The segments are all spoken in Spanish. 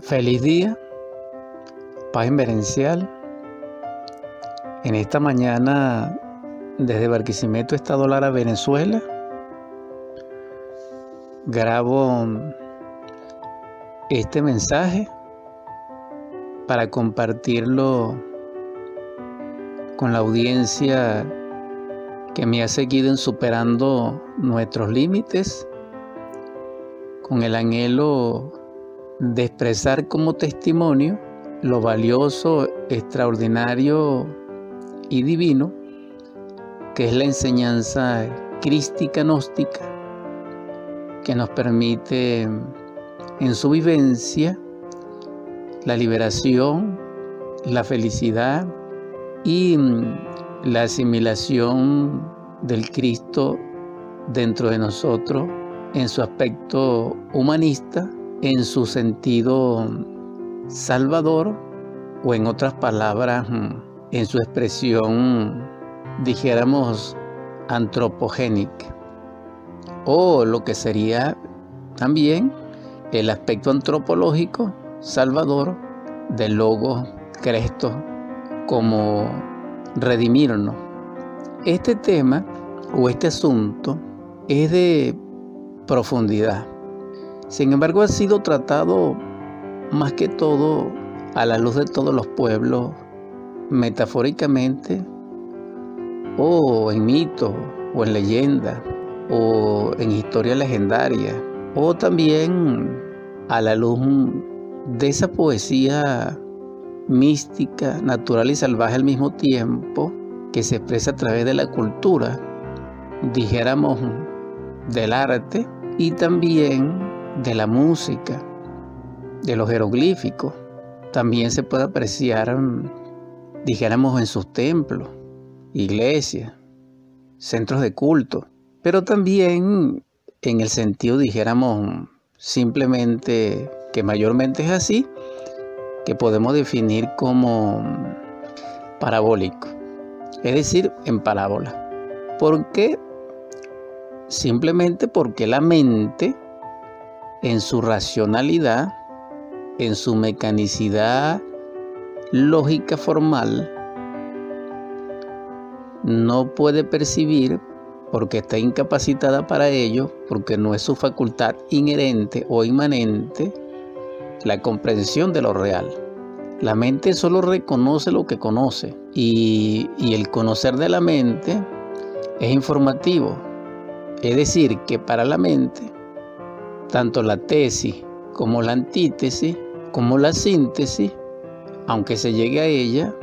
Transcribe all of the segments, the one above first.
Feliz día, paz inverencial. En esta mañana, desde Barquisimeto, Estado Lara, Venezuela, grabo este mensaje para compartirlo con la audiencia que me ha seguido en superando nuestros límites, con el anhelo de expresar como testimonio lo valioso, extraordinario y divino que es la enseñanza crística gnóstica que nos permite en su vivencia la liberación, la felicidad y la asimilación del Cristo dentro de nosotros en su aspecto humanista en su sentido salvador o en otras palabras, en su expresión, dijéramos, antropogénica. O lo que sería también el aspecto antropológico salvador del logo Cristo como redimirnos. Este tema o este asunto es de profundidad sin embargo, ha sido tratado más que todo a la luz de todos los pueblos, metafóricamente, o en mito, o en leyenda, o en historia legendaria, o también a la luz de esa poesía mística, natural y salvaje al mismo tiempo, que se expresa a través de la cultura, dijéramos, del arte, y también de la música, de los jeroglíficos, también se puede apreciar, dijéramos, en sus templos, iglesias, centros de culto, pero también en el sentido, dijéramos, simplemente que mayormente es así, que podemos definir como parabólico, es decir, en parábola. ¿Por qué? Simplemente porque la mente en su racionalidad, en su mecanicidad lógica formal, no puede percibir porque está incapacitada para ello, porque no es su facultad inherente o inmanente, la comprensión de lo real. La mente solo reconoce lo que conoce y, y el conocer de la mente es informativo. Es decir, que para la mente tanto la tesis como la antítesis, como la síntesis, aunque se llegue a ella,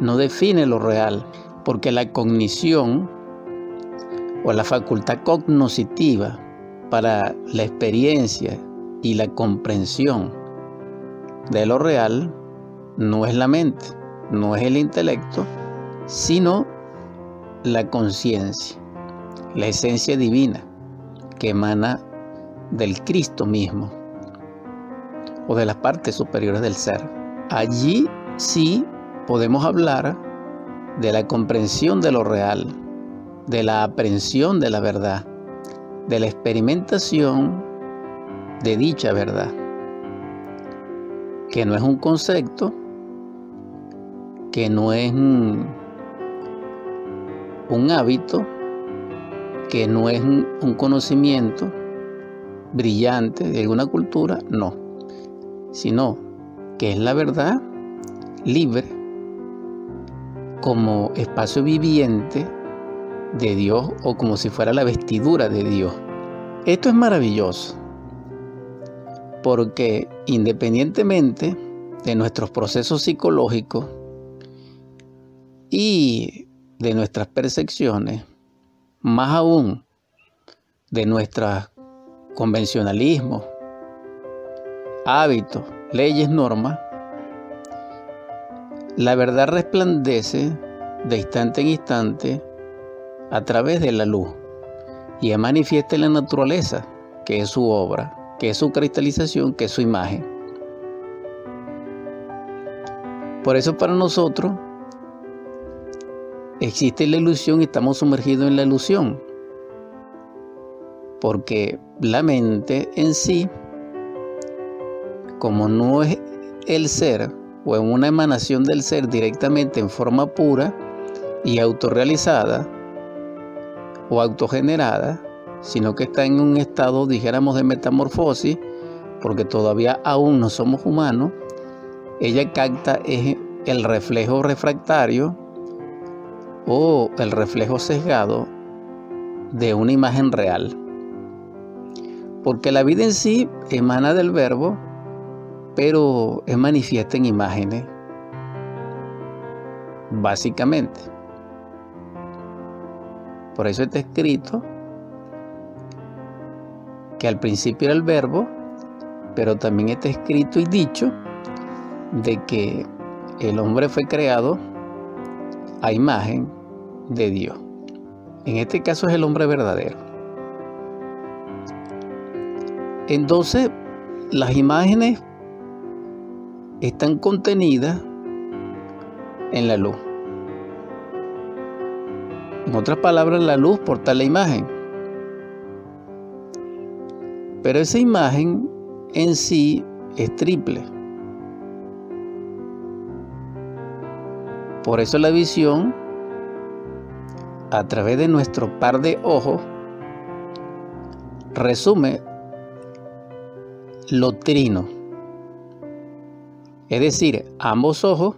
no define lo real, porque la cognición o la facultad cognoscitiva para la experiencia y la comprensión de lo real no es la mente, no es el intelecto, sino la conciencia, la esencia divina que emana del Cristo mismo o de las partes superiores del ser. Allí sí podemos hablar de la comprensión de lo real, de la aprehensión de la verdad, de la experimentación de dicha verdad, que no es un concepto, que no es un, hábito, que no es un conocimiento, brillante de alguna cultura, no, sino que es la verdad libre como espacio viviente de Dios o como si fuera la vestidura de Dios. Esto es maravilloso porque independientemente de nuestros procesos psicológicos y de nuestras percepciones, más aún de nuestras convencionalismo, hábitos, leyes, normas, la verdad resplandece de instante en instante a través de la luz y es manifiesta en la naturaleza, que es su obra, que es su cristalización, que es su imagen. Por eso para nosotros existe la ilusión y estamos sumergidos en la ilusión porque la mente en sí, como no es el ser o en una emanación del ser directamente en forma pura y autorrealizada o autogenerada, sino que está en un estado, dijéramos, de metamorfosis, porque todavía aún no somos humanos, ella capta el reflejo refractario o el reflejo sesgado de una imagen real. Porque la vida en sí emana del verbo, pero es manifiesta en imágenes, básicamente. Por eso está escrito que al principio era el verbo, pero también está escrito y dicho de que el hombre fue creado a imagen de Dios. En este caso es el hombre verdadero. Entonces, las imágenes están contenidas en la luz. En otras palabras, la luz porta la imagen. Pero esa imagen en sí es triple. Por eso la visión, a través de nuestro par de ojos, resume lo trino. Es decir, ambos ojos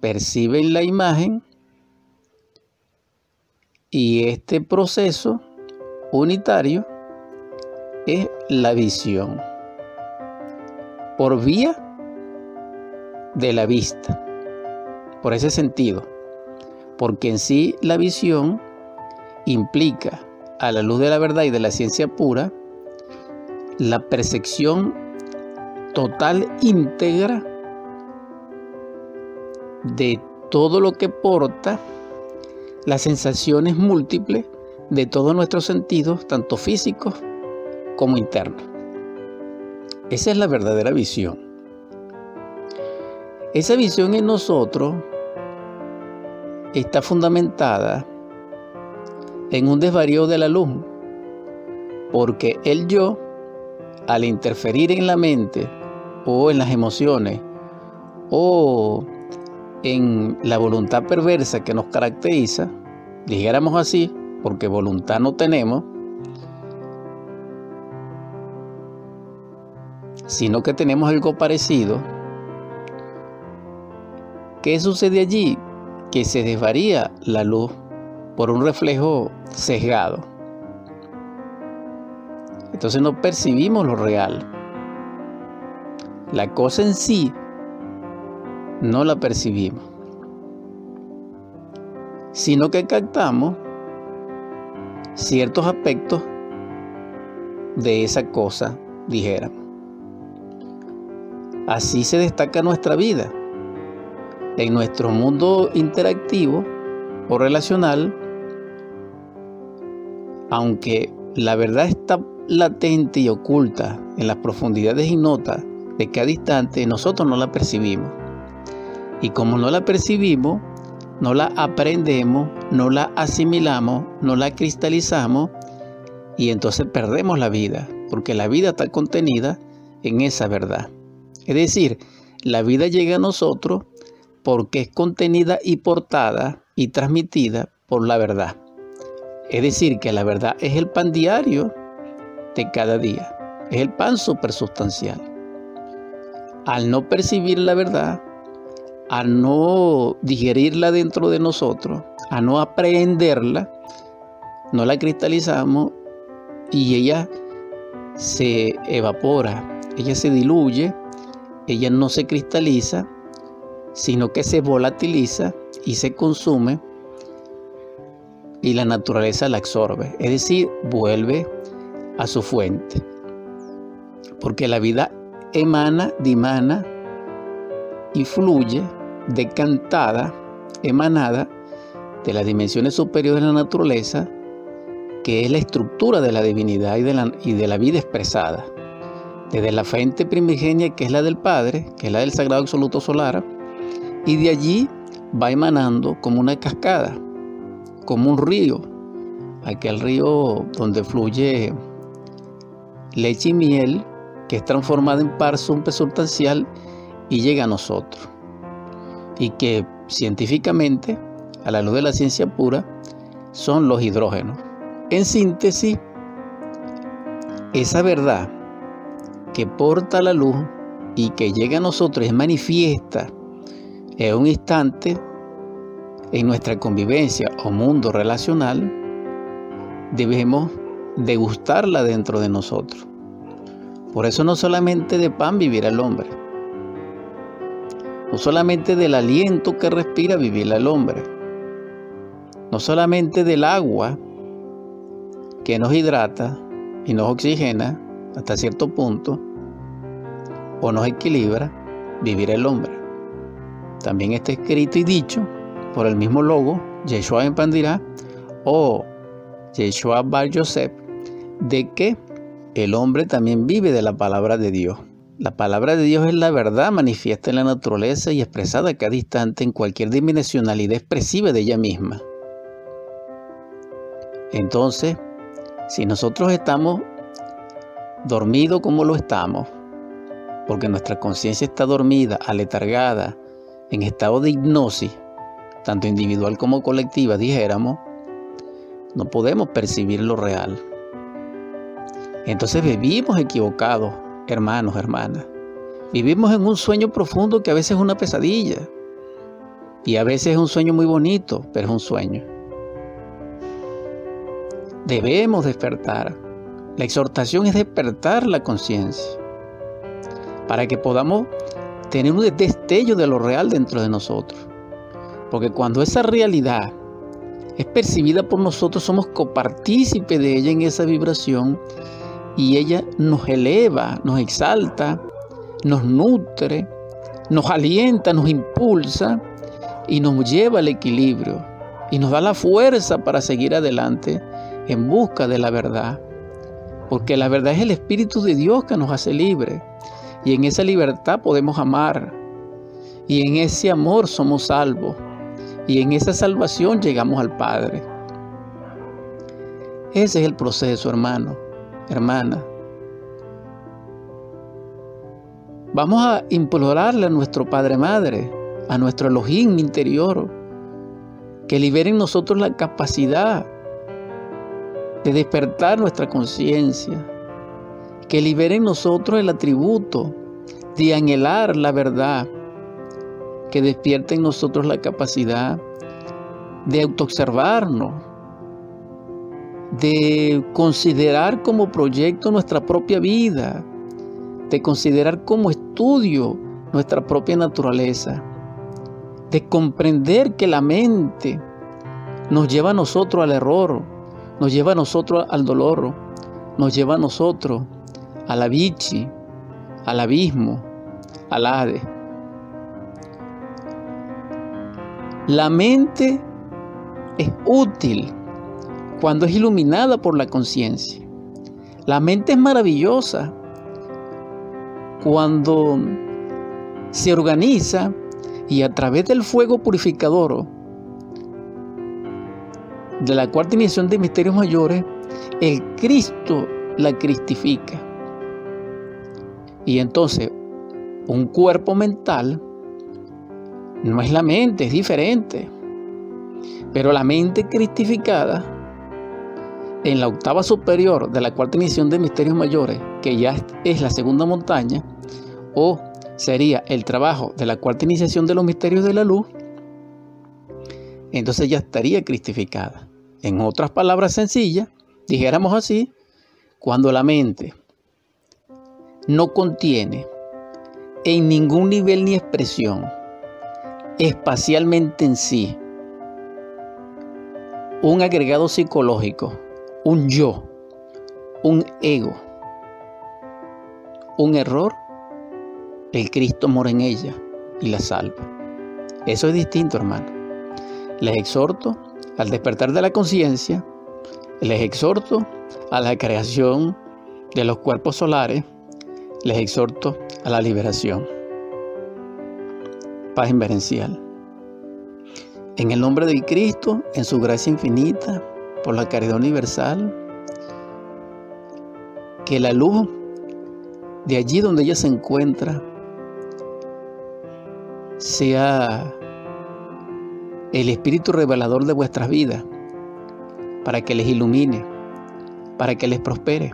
perciben la imagen y este proceso unitario es la visión por vía de la vista, por ese sentido, porque en sí la visión implica a la luz de la verdad y de la ciencia pura la percepción total íntegra de todo lo que porta las sensaciones múltiples de todos nuestros sentidos, tanto físicos como internos. Esa es la verdadera visión. Esa visión en nosotros está fundamentada en un desvarío de la luz, porque el yo al interferir en la mente o en las emociones o en la voluntad perversa que nos caracteriza, dijéramos así, porque voluntad no tenemos, sino que tenemos algo parecido, ¿qué sucede allí? Que se desvaría la luz por un reflejo sesgado. Entonces no percibimos lo real. La cosa en sí no la percibimos, sino que captamos ciertos aspectos de esa cosa, dijéramos. Así se destaca nuestra vida. En nuestro mundo interactivo o relacional, aunque la verdad está latente y oculta en las profundidades ignotas de cada instante, nosotros no la percibimos. Y como no la percibimos, no la aprendemos, no la asimilamos, no la cristalizamos y entonces perdemos la vida, porque la vida está contenida en esa verdad. Es decir, la vida llega a nosotros porque es contenida y portada y transmitida por la verdad. Es decir, que la verdad es el pan diario de cada día. Es el pan supersustancial. Al no percibir la verdad, a no digerirla dentro de nosotros, a no aprenderla, no la cristalizamos y ella se evapora, ella se diluye, ella no se cristaliza, sino que se volatiliza y se consume y la naturaleza la absorbe, es decir, vuelve a su fuente. Porque la vida emana, dimana y fluye decantada, emanada de las dimensiones superiores de la naturaleza, que es la estructura de la divinidad y de la, y de la vida expresada. Desde la fuente primigenia, que es la del Padre, que es la del Sagrado Absoluto Solar, y de allí va emanando como una cascada, como un río, aquel río donde fluye leche y miel que es transformada en par sustancial y llega a nosotros. Y que científicamente, a la luz de la ciencia pura, son los hidrógenos. En síntesis, esa verdad que porta la luz y que llega a nosotros es manifiesta en un instante en nuestra convivencia o mundo relacional, debemos degustarla dentro de nosotros. Por eso no solamente de pan vivirá el hombre, no solamente del aliento que respira vivirá el hombre, no solamente del agua que nos hidrata y nos oxigena hasta cierto punto, o nos equilibra, vivirá el hombre. También está escrito y dicho por el mismo logo, Yeshua en Pandirá o Yeshua Bar Yosef, de que el hombre también vive de la palabra de Dios. La palabra de Dios es la verdad manifiesta en la naturaleza y expresada a cada instante en cualquier dimensionalidad expresiva de ella misma. Entonces, si nosotros estamos dormidos como lo estamos, porque nuestra conciencia está dormida, aletargada, en estado de hipnosis, tanto individual como colectiva, dijéramos, no podemos percibir lo real. Entonces vivimos equivocados, hermanos, hermanas. Vivimos en un sueño profundo que a veces es una pesadilla. Y a veces es un sueño muy bonito, pero es un sueño. Debemos despertar. La exhortación es despertar la conciencia para que podamos tener un destello de lo real dentro de nosotros. Porque cuando esa realidad es percibida por nosotros, somos copartícipes de ella en esa vibración y ella nos eleva, nos exalta, nos nutre, nos alienta, nos impulsa y nos lleva al equilibrio y nos da la fuerza para seguir adelante en busca de la verdad. Porque la verdad es el Espíritu de Dios que nos hace libres y en esa libertad podemos amar y en ese amor somos salvos y en esa salvación llegamos al Padre. Ese es el proceso, hermano, hermana. Vamos a implorarle a nuestro Padre Madre, a nuestro Elohim interior, que libere en nosotros la capacidad de despertar nuestra conciencia, que libere en nosotros el atributo de anhelar la verdad, que despierta en nosotros la capacidad de autoobservarnos, de considerar como proyecto nuestra propia vida, de considerar como estudio nuestra propia naturaleza, de comprender que la mente nos lleva a nosotros al error, nos lleva a nosotros al dolor, nos lleva a nosotros a la bichi, al abismo, al ade. La mente es útil cuando es iluminada por la conciencia. La mente es maravillosa cuando se organiza y a través del fuego purificador de la cuarta dimensión de misterios mayores, el Cristo la cristifica. Y entonces, un cuerpo mental no es la mente, es diferente. Pero la mente cristificada, en la octava superior de la cuarta emisión de misterios mayores, que ya es la segunda montaña, o sería el trabajo de la cuarta iniciación de los misterios de la luz, entonces ya estaría cristificada. En otras palabras sencillas, dijéramos así, cuando la mente no contiene en ningún nivel ni expresión espacialmente en sí un agregado psicológico, un yo, un ego, un error, el Cristo mora en ella y la salva. Eso es distinto, hermano. Les exhorto al despertar de la conciencia, les exhorto a la creación de los cuerpos solares, les exhorto a la liberación paz inverencial. En el nombre de Cristo, en su gracia infinita, por la caridad universal, que la luz de allí donde ella se encuentra, sea el Espíritu revelador de vuestras vidas, para que les ilumine, para que les prospere,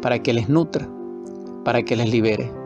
para que les nutra, para que les libere.